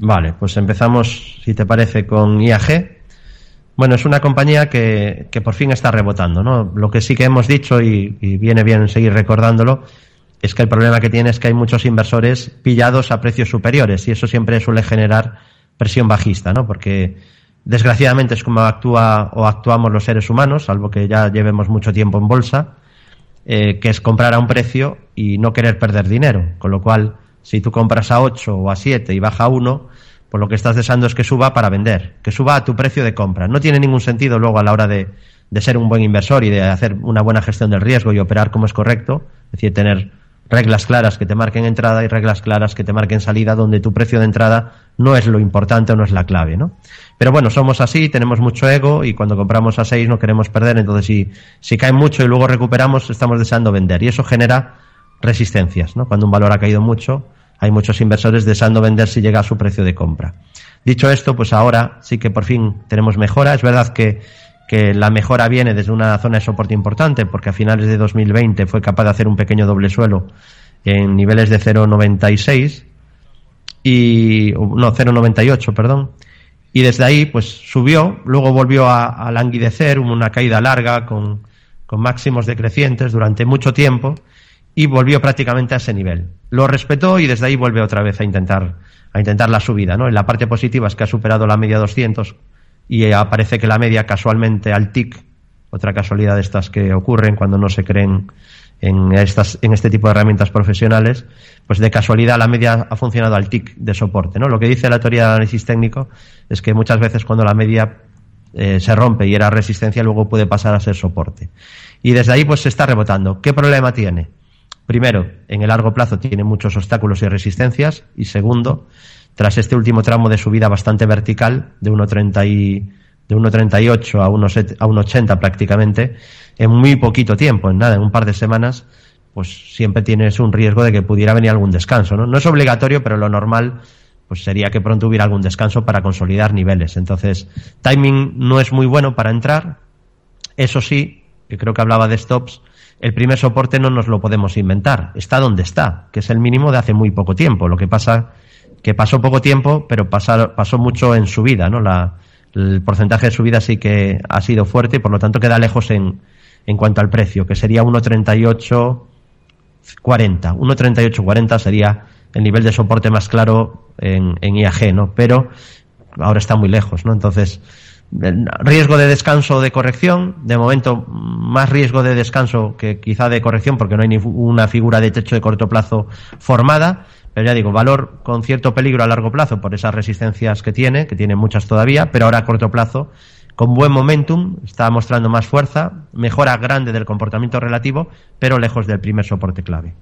Vale, pues empezamos, si te parece, con IAG. Bueno, es una compañía que, que por fin está rebotando, ¿no? Lo que sí que hemos dicho, y, y, viene bien seguir recordándolo, es que el problema que tiene es que hay muchos inversores pillados a precios superiores y eso siempre suele generar presión bajista, ¿no? Porque desgraciadamente es como actúa o actuamos los seres humanos, salvo que ya llevemos mucho tiempo en bolsa, eh, que es comprar a un precio y no querer perder dinero, con lo cual si tú compras a 8 o a 7 y baja a 1, pues lo que estás deseando es que suba para vender, que suba a tu precio de compra. No tiene ningún sentido luego a la hora de, de ser un buen inversor y de hacer una buena gestión del riesgo y operar como es correcto, es decir, tener reglas claras que te marquen entrada y reglas claras que te marquen salida, donde tu precio de entrada no es lo importante o no es la clave, ¿no? Pero bueno, somos así, tenemos mucho ego y cuando compramos a 6 no queremos perder, entonces si, si cae mucho y luego recuperamos, estamos deseando vender y eso genera resistencias, ¿no? Cuando un valor ha caído mucho, hay muchos inversores deseando vender si llega a su precio de compra. Dicho esto, pues ahora sí que por fin tenemos mejora. Es verdad que, que la mejora viene desde una zona de soporte importante, porque a finales de 2020 fue capaz de hacer un pequeño doble suelo en niveles de 0,96 y no 0,98, perdón. Y desde ahí, pues subió, luego volvió a, a languidecer, una caída larga con, con máximos decrecientes durante mucho tiempo y volvió prácticamente a ese nivel. Lo respetó y desde ahí vuelve otra vez a intentar, a intentar la subida. ¿no? En la parte positiva es que ha superado la media 200 y aparece que la media casualmente al TIC, otra casualidad de estas que ocurren cuando no se creen en, estas, en este tipo de herramientas profesionales, pues de casualidad la media ha funcionado al TIC de soporte. ¿no? Lo que dice la teoría de análisis técnico es que muchas veces cuando la media eh, se rompe y era resistencia, luego puede pasar a ser soporte. Y desde ahí pues se está rebotando. ¿Qué problema tiene? Primero, en el largo plazo tiene muchos obstáculos y resistencias. Y segundo, tras este último tramo de subida bastante vertical, de 1,30 de 1,38 a 1,80 prácticamente, en muy poquito tiempo, en nada, en un par de semanas, pues siempre tienes un riesgo de que pudiera venir algún descanso. No, no es obligatorio, pero lo normal pues sería que pronto hubiera algún descanso para consolidar niveles. Entonces, timing no es muy bueno para entrar. Eso sí, que creo que hablaba de stops, el primer soporte no nos lo podemos inventar, está donde está, que es el mínimo de hace muy poco tiempo. Lo que pasa que pasó poco tiempo, pero pasó, pasó mucho en subida, ¿no? La, el porcentaje de subida sí que ha sido fuerte y por lo tanto queda lejos en, en cuanto al precio, que sería 1.3840. 1.3840 sería el nivel de soporte más claro en, en IAG, ¿no? Pero ahora está muy lejos, ¿no? Entonces, riesgo de descanso o de corrección, de momento más riesgo de descanso que quizá de corrección porque no hay ninguna figura de techo de corto plazo formada, pero ya digo, valor con cierto peligro a largo plazo por esas resistencias que tiene, que tiene muchas todavía, pero ahora a corto plazo con buen momentum, está mostrando más fuerza, mejora grande del comportamiento relativo, pero lejos del primer soporte clave.